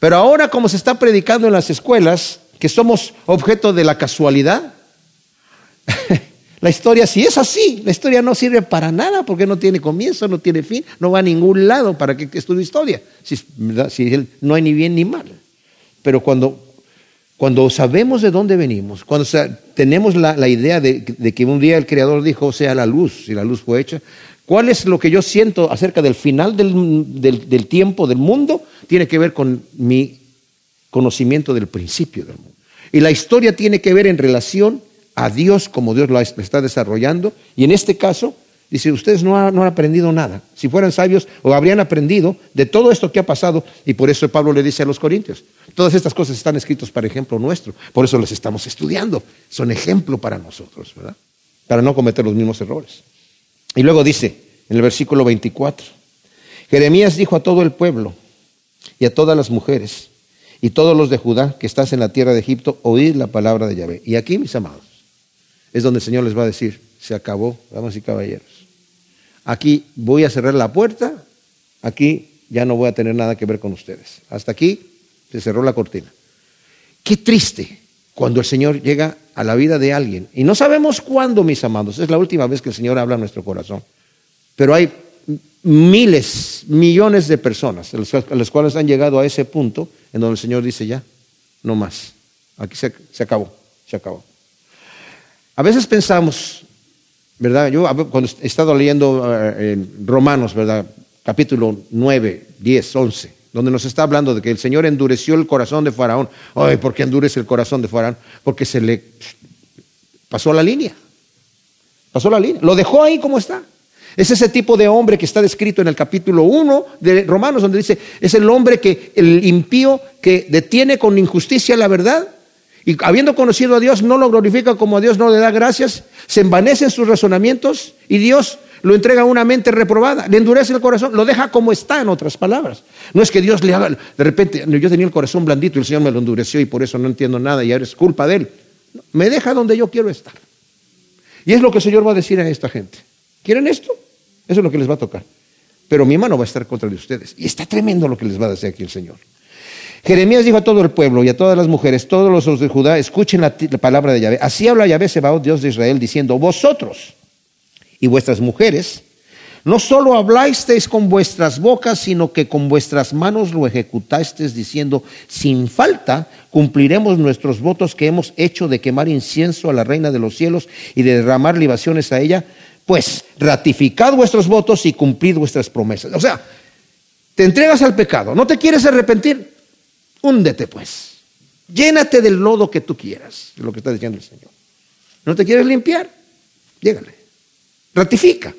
S1: Pero ahora como se está predicando en las escuelas que somos objeto de la casualidad, la historia si es así, la historia no sirve para nada porque no tiene comienzo, no tiene fin, no va a ningún lado para que estudie historia, si, si no hay ni bien ni mal. Pero cuando cuando sabemos de dónde venimos, cuando tenemos la, idea de, que un día el Creador dijo, sea la luz, y la luz fue hecha, ¿Cuál es lo que yo siento acerca del final del, del, tiempo, del mundo? Tiene que ver con mi conocimiento del principio del mundo. Y la historia tiene que ver en relación a Dios como Dios lo está desarrollando. Y en este caso, dice, ustedes no han, no han, aprendido nada. Si fueran sabios, o habrían aprendido de todo esto que ha pasado. Y por eso Pablo le dice a los corintios, todas estas cosas están escritas para ejemplo nuestro. Por eso las estamos estudiando. Son ejemplo para nosotros, ¿verdad? Para no cometer los mismos errores. Y luego dice en el versículo 24, Jeremías dijo a todo el pueblo y a todas las mujeres y todos los de Judá que estás en la tierra de Egipto, oíd la palabra de Yahvé. Y aquí, mis amados, es donde el Señor les va a decir, se acabó, damas y caballeros. Aquí voy a cerrar la puerta, aquí ya no voy a tener nada que ver con ustedes. Hasta aquí se cerró la cortina. Qué triste cuando el Señor llega a la vida de alguien. Y no sabemos cuándo, mis amados. Es la última vez que el Señor habla a nuestro corazón. Pero hay miles, millones de personas a las cuales han llegado a ese punto en donde el Señor dice ya, no más. Aquí se, acabó, se acabó. A veces pensamos, ¿verdad? Yo cuando he estado leyendo en Romanos, ¿verdad? Capítulo 9, 10, 11, donde nos está hablando de que el Señor endureció el corazón de Faraón. Ay, ¿por qué endurece el corazón de Faraón? Porque se le pasó la línea. Pasó la línea. Lo dejó ahí como está. Es ese tipo de hombre que está descrito en el capítulo 1 de Romanos, donde dice, es el hombre que, el impío que detiene con injusticia la verdad y habiendo conocido a Dios no lo glorifica como a Dios no le da gracias, se envanece en sus razonamientos y Dios lo entrega a una mente reprobada, le endurece el corazón, lo deja como está, en otras palabras. No es que Dios le haga, de repente, yo tenía el corazón blandito y el Señor me lo endureció y por eso no entiendo nada y ahora es culpa de Él. Me deja donde yo quiero estar. Y es lo que el Señor va a decir a esta gente. ¿Quieren esto? Eso es lo que les va a tocar. Pero mi mano va a estar contra de ustedes. Y está tremendo lo que les va a decir aquí el Señor. Jeremías dijo a todo el pueblo y a todas las mujeres, todos los de Judá, escuchen la, la palabra de Yahvé. Así habla Yahvé Sebaot, Dios de Israel, diciendo, vosotros y vuestras mujeres, no solo hablasteis con vuestras bocas, sino que con vuestras manos lo ejecutasteis, diciendo, sin falta cumpliremos nuestros votos que hemos hecho de quemar incienso a la reina de los cielos y de derramar libaciones a ella, pues ratificad vuestros votos y cumplid vuestras promesas. O sea, te entregas al pecado, no te quieres arrepentir, húndete pues. Llénate del lodo que tú quieras, es lo que está diciendo el Señor. ¿No te quieres limpiar? Llégale. Ratifica.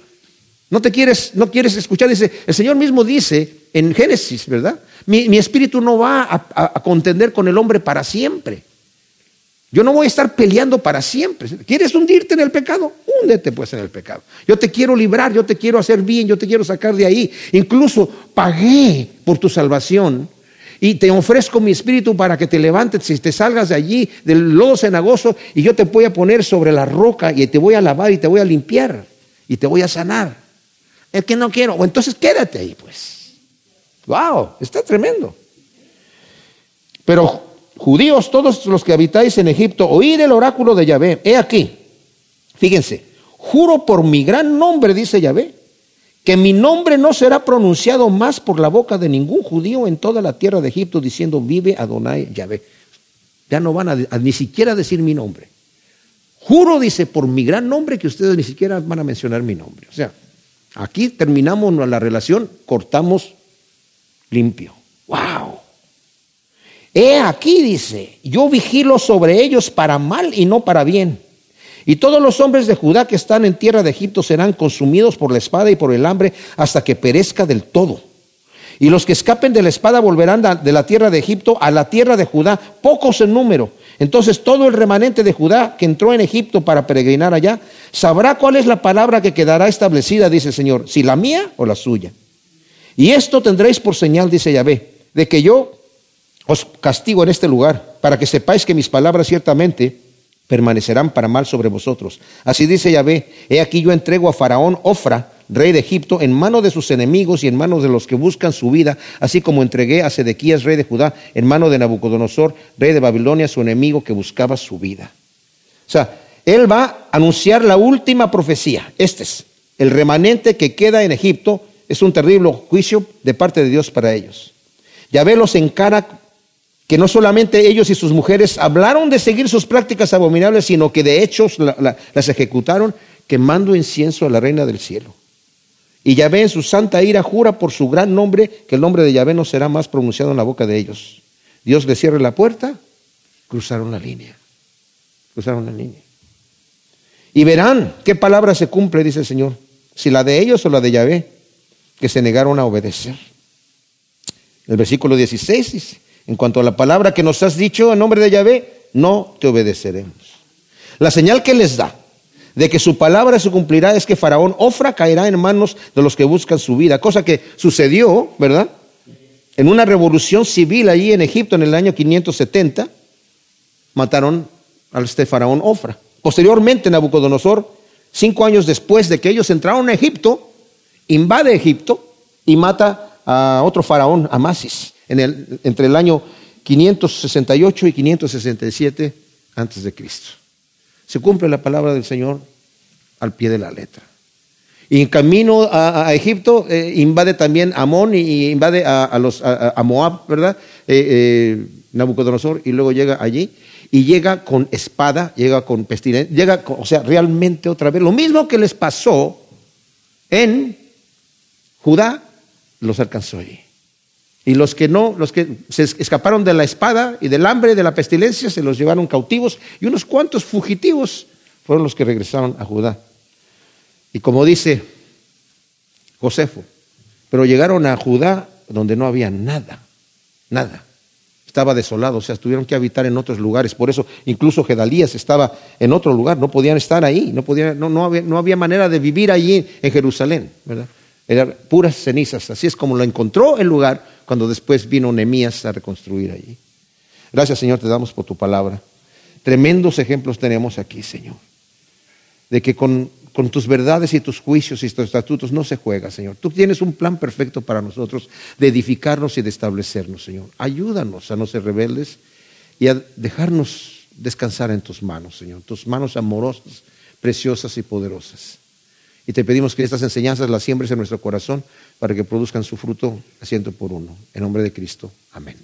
S1: No te quieres, no quieres escuchar, dice, el Señor mismo dice en Génesis, ¿verdad? Mi, espíritu no va a, a, a contender con el hombre para siempre. Yo no voy a estar peleando para siempre. ¿Quieres hundirte en el pecado? Húndete pues en el pecado. Yo te quiero librar, yo te quiero hacer bien, yo te quiero sacar de ahí. Incluso pagué por tu salvación y te ofrezco mi espíritu para que te levantes y te salgas de allí, del lodo cenagoso, y yo te voy a poner sobre la roca y te voy a lavar y te voy a limpiar y te voy a sanar. Es que no quiero. O entonces quédate ahí, pues. Wow, está tremendo. Pero judíos, todos los que habitáis en Egipto, oíd el oráculo de Yahvé. He aquí, fíjense, juro por mi gran nombre, dice Yahvé, que mi nombre no será pronunciado más por la boca de ningún judío en toda la tierra de Egipto, diciendo, vive Adonai Yahvé. Ya no van a, a ni siquiera decir mi nombre. Juro, dice, por mi gran nombre, que ustedes ni siquiera van a mencionar mi nombre. O sea, aquí terminamos la relación, cortamos limpio. ¡Wow! He aquí, dice, yo vigilo sobre ellos para mal y no para bien. Y todos los hombres de Judá que están en tierra de Egipto serán consumidos por la espada y por el hambre hasta que perezca del todo. Y los que escapen de la espada volverán de la tierra de Egipto a la tierra de Judá, pocos en número. Entonces todo el remanente de Judá que entró en Egipto para peregrinar allá, sabrá cuál es la palabra que quedará establecida, dice el Señor, si la mía o la suya. Y esto tendréis por señal, dice Yahvé, de que yo os castigo en este lugar, para que sepáis que mis palabras ciertamente permanecerán para mal sobre vosotros. Así dice Yahvé, he aquí yo entrego a Faraón Ofra, rey de Egipto, en mano de sus enemigos y en manos de los que buscan su vida, así como entregué a Sedequías, rey de Judá, en mano de Nabucodonosor, rey de Babilonia, su enemigo que buscaba su vida. O sea, él va a anunciar la última profecía. Este es el remanente que queda en Egipto. Es un terrible juicio de parte de Dios para ellos. Yahvé los encara que no solamente ellos y sus mujeres hablaron de seguir sus prácticas abominables, sino que de hecho la, la, las ejecutaron quemando incienso a la reina del cielo. Y Yahvé en su santa ira jura por su gran nombre que el nombre de Yahvé no será más pronunciado en la boca de ellos. Dios le cierre la puerta, cruzaron la línea. Cruzaron la línea. Y verán qué palabra se cumple, dice el Señor, si la de ellos o la de Yahvé, que se negaron a obedecer. El versículo 16 dice, en cuanto a la palabra que nos has dicho en nombre de Yahvé, no te obedeceremos. La señal que les da de que su palabra se cumplirá es que Faraón Ofra caerá en manos de los que buscan su vida, cosa que sucedió, ¿verdad? En una revolución civil allí en Egipto en el año 570, mataron al este Faraón Ofra. Posteriormente, Nabucodonosor, cinco años después de que ellos entraron a Egipto, invade Egipto y mata a otro faraón, Amasis, en el, entre el año 568 y 567 antes de Cristo. Se cumple la palabra del Señor al pie de la letra. Y en camino a, Egipto eh, invade también Amón y, invade a, los, a, Moab, ¿verdad? Eh, eh, Nabucodonosor, y luego llega allí y llega con espada, llega con pestilencia, llega, o sea, realmente otra vez, lo mismo que les pasó en Judá, los alcanzó allí. Y los que no, los que se escaparon de la espada y del hambre, de la pestilencia, se los llevaron cautivos y unos cuantos fugitivos fueron los que regresaron a Judá. Y como dice Josefo, pero llegaron a Judá donde no había nada, nada. Estaba desolado, o sea, tuvieron que habitar en otros lugares. Por eso incluso Gedalías estaba en otro lugar, no podían estar ahí, no, podían, no, no, había, no había manera de vivir allí en Jerusalén, ¿verdad? Eran puras cenizas, así es como lo encontró el lugar cuando después vino Nemías a reconstruir allí. Gracias Señor, te damos por tu palabra. Tremendos ejemplos tenemos aquí, Señor, de que con, con tus verdades y tus juicios y tus estatutos no se juega, Señor. Tú tienes un plan perfecto para nosotros de edificarnos y de establecernos, Señor. Ayúdanos a no ser rebeldes y a dejarnos descansar en tus manos, Señor. Tus manos amorosas, preciosas y poderosas. Y te pedimos que estas enseñanzas las siembres en nuestro corazón para que produzcan su fruto a ciento por uno. En nombre de Cristo. Amén.